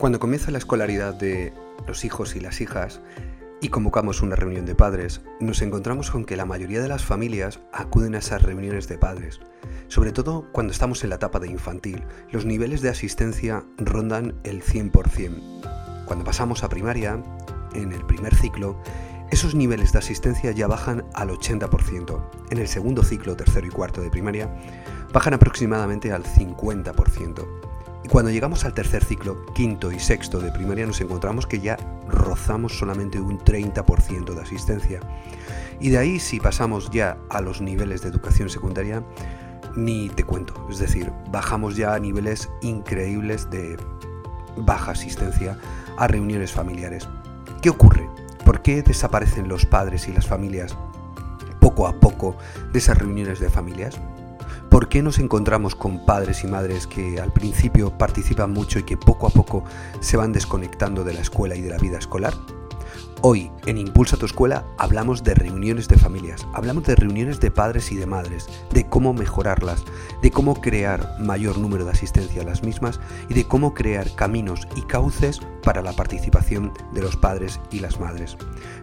Cuando comienza la escolaridad de los hijos y las hijas y convocamos una reunión de padres, nos encontramos con que la mayoría de las familias acuden a esas reuniones de padres. Sobre todo cuando estamos en la etapa de infantil, los niveles de asistencia rondan el 100%. Cuando pasamos a primaria, en el primer ciclo, esos niveles de asistencia ya bajan al 80%. En el segundo ciclo, tercero y cuarto de primaria, bajan aproximadamente al 50%. Cuando llegamos al tercer ciclo, quinto y sexto de primaria, nos encontramos que ya rozamos solamente un 30% de asistencia. Y de ahí, si pasamos ya a los niveles de educación secundaria, ni te cuento. Es decir, bajamos ya a niveles increíbles de baja asistencia a reuniones familiares. ¿Qué ocurre? ¿Por qué desaparecen los padres y las familias poco a poco de esas reuniones de familias? ¿Por qué nos encontramos con padres y madres que al principio participan mucho y que poco a poco se van desconectando de la escuela y de la vida escolar? Hoy en Impulsa tu escuela hablamos de reuniones de familias, hablamos de reuniones de padres y de madres, de cómo mejorarlas, de cómo crear mayor número de asistencia a las mismas y de cómo crear caminos y cauces para la participación de los padres y las madres.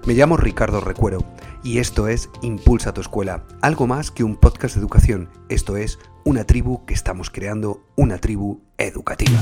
Me llamo Ricardo Recuero y esto es Impulsa tu escuela, algo más que un podcast de educación, esto es una tribu que estamos creando, una tribu educativa.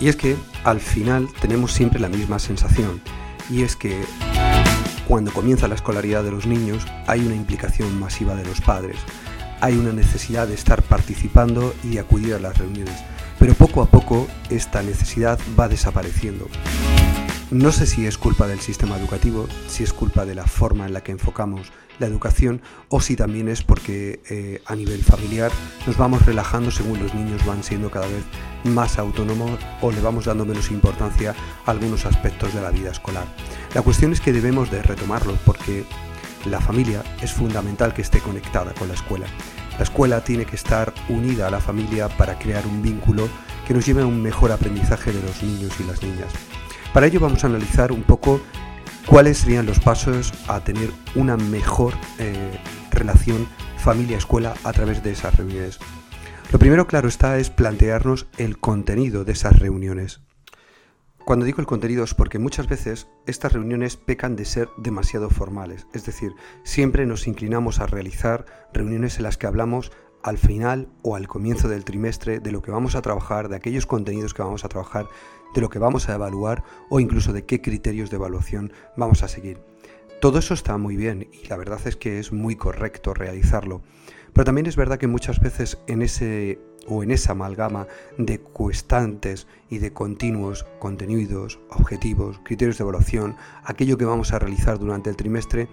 Y es que al final tenemos siempre la misma sensación, y es que cuando comienza la escolaridad de los niños hay una implicación masiva de los padres, hay una necesidad de estar participando y acudir a las reuniones, pero poco a poco esta necesidad va desapareciendo. No sé si es culpa del sistema educativo, si es culpa de la forma en la que enfocamos la educación o si también es porque eh, a nivel familiar nos vamos relajando según los niños van siendo cada vez más autónomos o le vamos dando menos importancia a algunos aspectos de la vida escolar. La cuestión es que debemos de retomarlo porque la familia es fundamental que esté conectada con la escuela. La escuela tiene que estar unida a la familia para crear un vínculo que nos lleve a un mejor aprendizaje de los niños y las niñas. Para ello vamos a analizar un poco cuáles serían los pasos a tener una mejor eh, relación familia-escuela a través de esas reuniones. Lo primero, claro está, es plantearnos el contenido de esas reuniones. Cuando digo el contenido es porque muchas veces estas reuniones pecan de ser demasiado formales, es decir, siempre nos inclinamos a realizar reuniones en las que hablamos al final o al comienzo del trimestre de lo que vamos a trabajar, de aquellos contenidos que vamos a trabajar, de lo que vamos a evaluar o incluso de qué criterios de evaluación vamos a seguir. Todo eso está muy bien y la verdad es que es muy correcto realizarlo. Pero también es verdad que muchas veces en ese o en esa amalgama de constantes y de continuos contenidos, objetivos, criterios de evaluación, aquello que vamos a realizar durante el trimestre,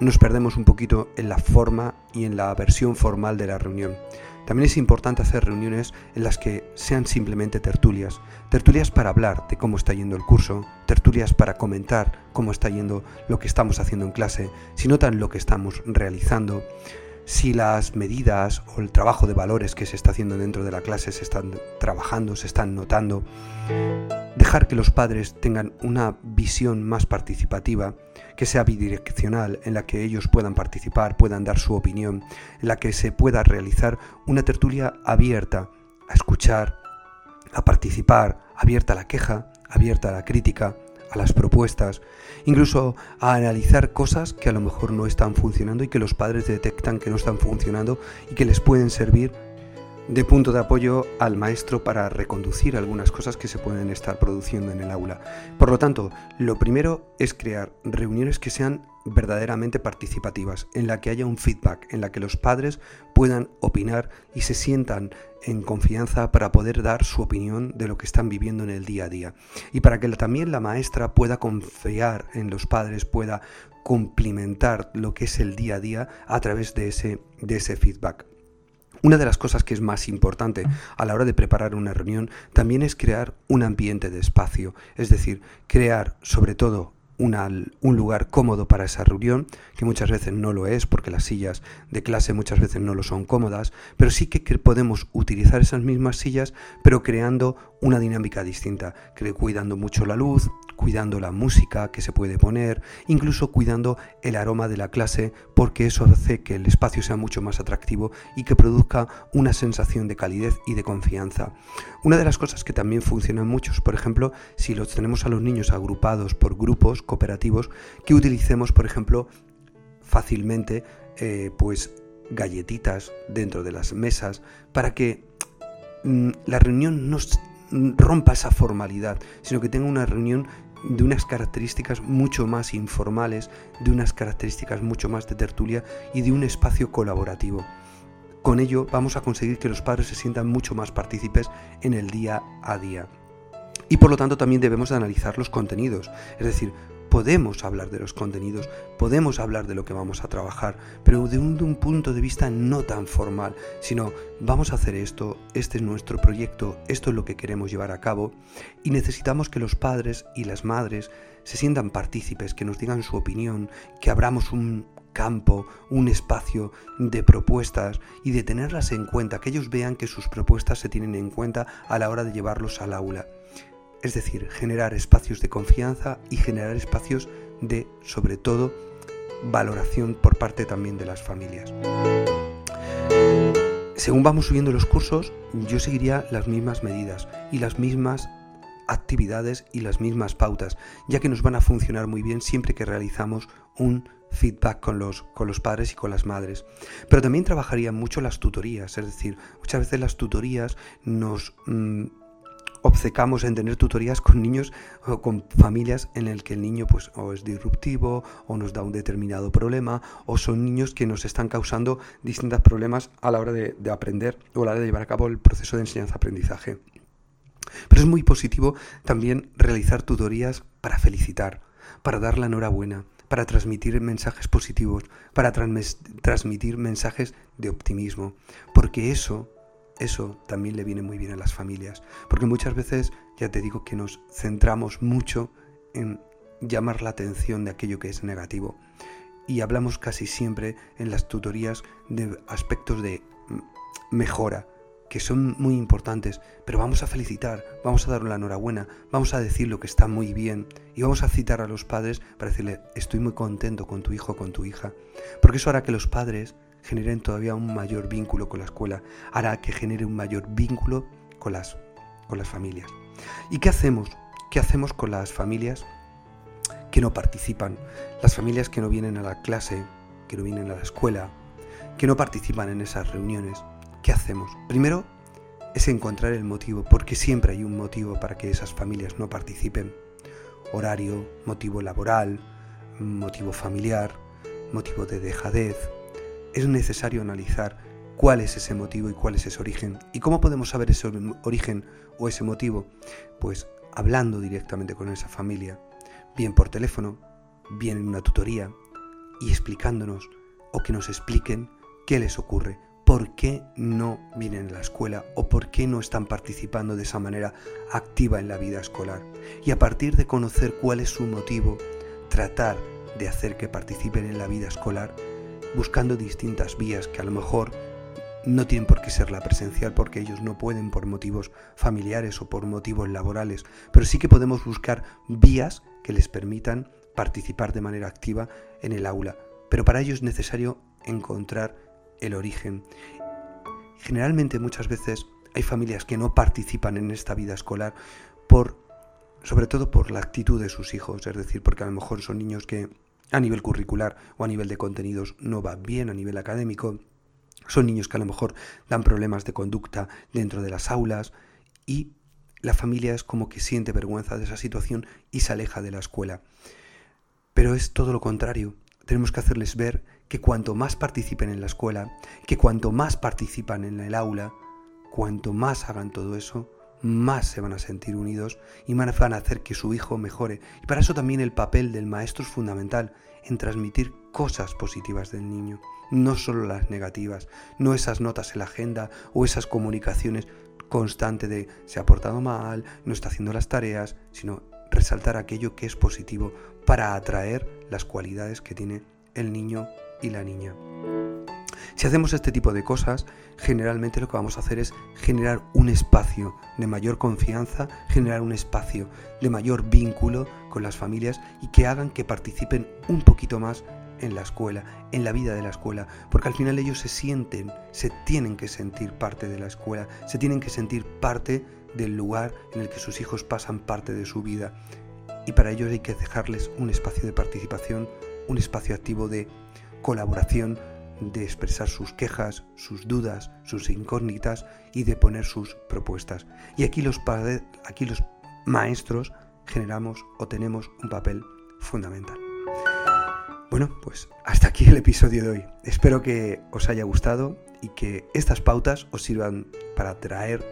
nos perdemos un poquito en la forma y en la versión formal de la reunión. También es importante hacer reuniones en las que sean simplemente tertulias. Tertulias para hablar de cómo está yendo el curso, tertulias para comentar cómo está yendo lo que estamos haciendo en clase, si notan lo que estamos realizando, si las medidas o el trabajo de valores que se está haciendo dentro de la clase se están trabajando, se están notando. Dejar que los padres tengan una visión más participativa, que sea bidireccional, en la que ellos puedan participar, puedan dar su opinión, en la que se pueda realizar una tertulia abierta a escuchar, a participar, abierta a la queja, abierta a la crítica, a las propuestas, incluso a analizar cosas que a lo mejor no están funcionando y que los padres detectan que no están funcionando y que les pueden servir de punto de apoyo al maestro para reconducir algunas cosas que se pueden estar produciendo en el aula. Por lo tanto, lo primero es crear reuniones que sean verdaderamente participativas, en la que haya un feedback, en la que los padres puedan opinar y se sientan en confianza para poder dar su opinión de lo que están viviendo en el día a día. Y para que también la maestra pueda confiar en los padres, pueda cumplimentar lo que es el día a día a través de ese, de ese feedback. Una de las cosas que es más importante a la hora de preparar una reunión también es crear un ambiente de espacio, es decir, crear sobre todo un lugar cómodo para esa reunión, que muchas veces no lo es porque las sillas de clase muchas veces no lo son cómodas, pero sí que, podemos utilizar esas mismas sillas, pero creando una dinámica distinta, cuidando mucho la luz, cuidando la música que se puede poner, incluso cuidando el aroma de la clase, porque eso hace que el espacio sea mucho más atractivo y que produzca una sensación de calidez y de confianza. Una de las cosas que también funcionan muchos, por ejemplo, si los tenemos a los niños agrupados por grupos cooperativos, que utilicemos, por ejemplo, fácilmente, eh, pues galletitas dentro de las mesas para que mm, la reunión no rompa esa formalidad, sino que tenga una reunión de unas características mucho más informales, de unas características mucho más de tertulia y de un espacio colaborativo. Con ello vamos a conseguir que los padres se sientan mucho más partícipes en el día a día. Y por lo tanto también debemos de analizar los contenidos, es decir, podemos hablar de los contenidos, podemos hablar de lo que vamos a trabajar, pero de un, un, punto de vista no tan formal, sino vamos a hacer esto, este es nuestro proyecto, esto es lo que queremos llevar a cabo y necesitamos que los padres y las madres se sientan partícipes, que nos digan su opinión, que abramos un campo, un espacio de propuestas y de tenerlas en cuenta, que ellos vean que sus propuestas se tienen en cuenta a la hora de llevarlos al aula es decir, generar espacios de confianza y generar espacios de, sobre todo, valoración por parte también de las familias. Según vamos subiendo los cursos, yo seguiría las mismas medidas y las mismas actividades y las mismas pautas, ya que nos van a funcionar muy bien siempre que realizamos un feedback con los, con los padres y con las madres. Pero también trabajaría mucho las tutorías, es decir, muchas veces las tutorías nos... Mm, obcecamos en tener tutorías con niños o con familias en el que el niño pues o es disruptivo o nos da un determinado problema o son niños que nos están causando distintos problemas a la hora de, de aprender o a la hora de llevar a cabo el proceso de enseñanza-aprendizaje. Pero es muy positivo también realizar tutorías para felicitar, para dar la enhorabuena, para transmitir mensajes positivos, para transmitir mensajes de optimismo, porque eso eso también le viene muy bien a las familias, porque muchas veces ya te digo que nos centramos mucho en llamar la atención de aquello que es negativo. Y hablamos casi siempre en las tutorías de aspectos de mejora que son muy importantes, pero vamos a felicitar, vamos a dar la enhorabuena, vamos a decir lo que está muy bien y vamos a citar a los padres para decirle estoy muy contento con tu hijo o con tu hija, porque eso hará que los padres generen todavía un mayor vínculo con la escuela, hará que genere un mayor vínculo con las, con las familias. ¿Y qué hacemos? ¿Qué hacemos con las familias que no participan? Las familias que no vienen a la clase, que no vienen a la escuela, que no participan en esas reuniones. ¿Qué hacemos? Primero es encontrar el motivo, porque siempre hay un motivo para que esas familias no participen. Horario, motivo laboral, motivo familiar, motivo de dejadez, es necesario analizar cuál es ese motivo y cuál es ese origen. ¿Y cómo podemos saber ese origen o ese motivo? Pues hablando directamente con esa familia, bien por teléfono, bien en una tutoría, y explicándonos o que nos expliquen qué les ocurre, por qué no vienen a la escuela o por qué no están participando de esa manera activa en la vida escolar. Y a partir de conocer cuál es su motivo, tratar de hacer que participen en la vida escolar buscando distintas vías que a lo mejor no tienen por qué ser la presencial porque ellos no pueden por motivos familiares o por motivos laborales, pero sí que podemos buscar vías que les permitan participar de manera activa en el aula. Pero para ello es necesario encontrar el origen. Generalmente muchas veces hay familias que no participan en esta vida escolar por sobre todo por la actitud de sus hijos, es decir, porque a lo mejor son niños que a nivel curricular o a nivel de contenidos no va bien a nivel académico. Son niños que a lo mejor dan problemas de conducta dentro de las aulas y la familia es como que siente vergüenza de esa situación y se aleja de la escuela. Pero es todo lo contrario. Tenemos que hacerles ver que cuanto más participen en la escuela, que cuanto más participan en el aula, cuanto más hagan todo eso, más se van a sentir unidos y van a hacer que su hijo mejore. Y para eso también el papel del maestro es fundamental, en transmitir cosas positivas del niño, no solo las negativas, no esas notas en la agenda o esas comunicaciones constantes de se ha portado mal, no está haciendo las tareas, sino resaltar aquello que es positivo para atraer las cualidades que tiene el niño y la niña. Si hacemos este tipo de cosas, generalmente lo que vamos a hacer es generar un espacio de mayor confianza, generar un espacio de mayor vínculo con las familias y que hagan que participen un poquito más en la escuela, en la vida de la escuela, porque al final ellos se sienten, se tienen que sentir parte de la escuela, se tienen que sentir parte del lugar en el que sus hijos pasan parte de su vida. Y para ello hay que dejarles un espacio de participación, un espacio activo de colaboración, de expresar sus quejas, sus dudas, sus incógnitas y de poner sus propuestas. Y aquí los, aquí los maestros generamos o tenemos un papel fundamental. Bueno, pues hasta aquí el episodio de hoy. Espero que os haya gustado y que estas pautas os sirvan para atraer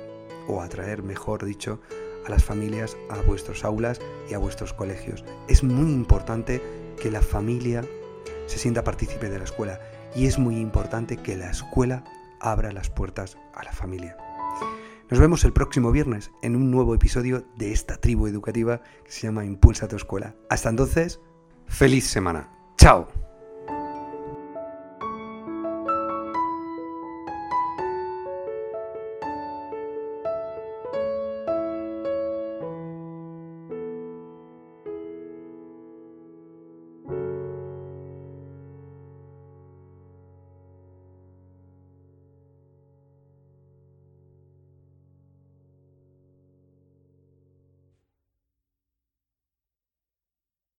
o atraer, mejor dicho, a las familias a vuestros aulas y a vuestros colegios. Es muy importante que la familia se sienta partícipe de la escuela y es muy importante que la escuela abra las puertas a la familia. Nos vemos el próximo viernes en un nuevo episodio de esta tribu educativa que se llama Impulsa tu escuela. Hasta entonces, feliz semana. Chao.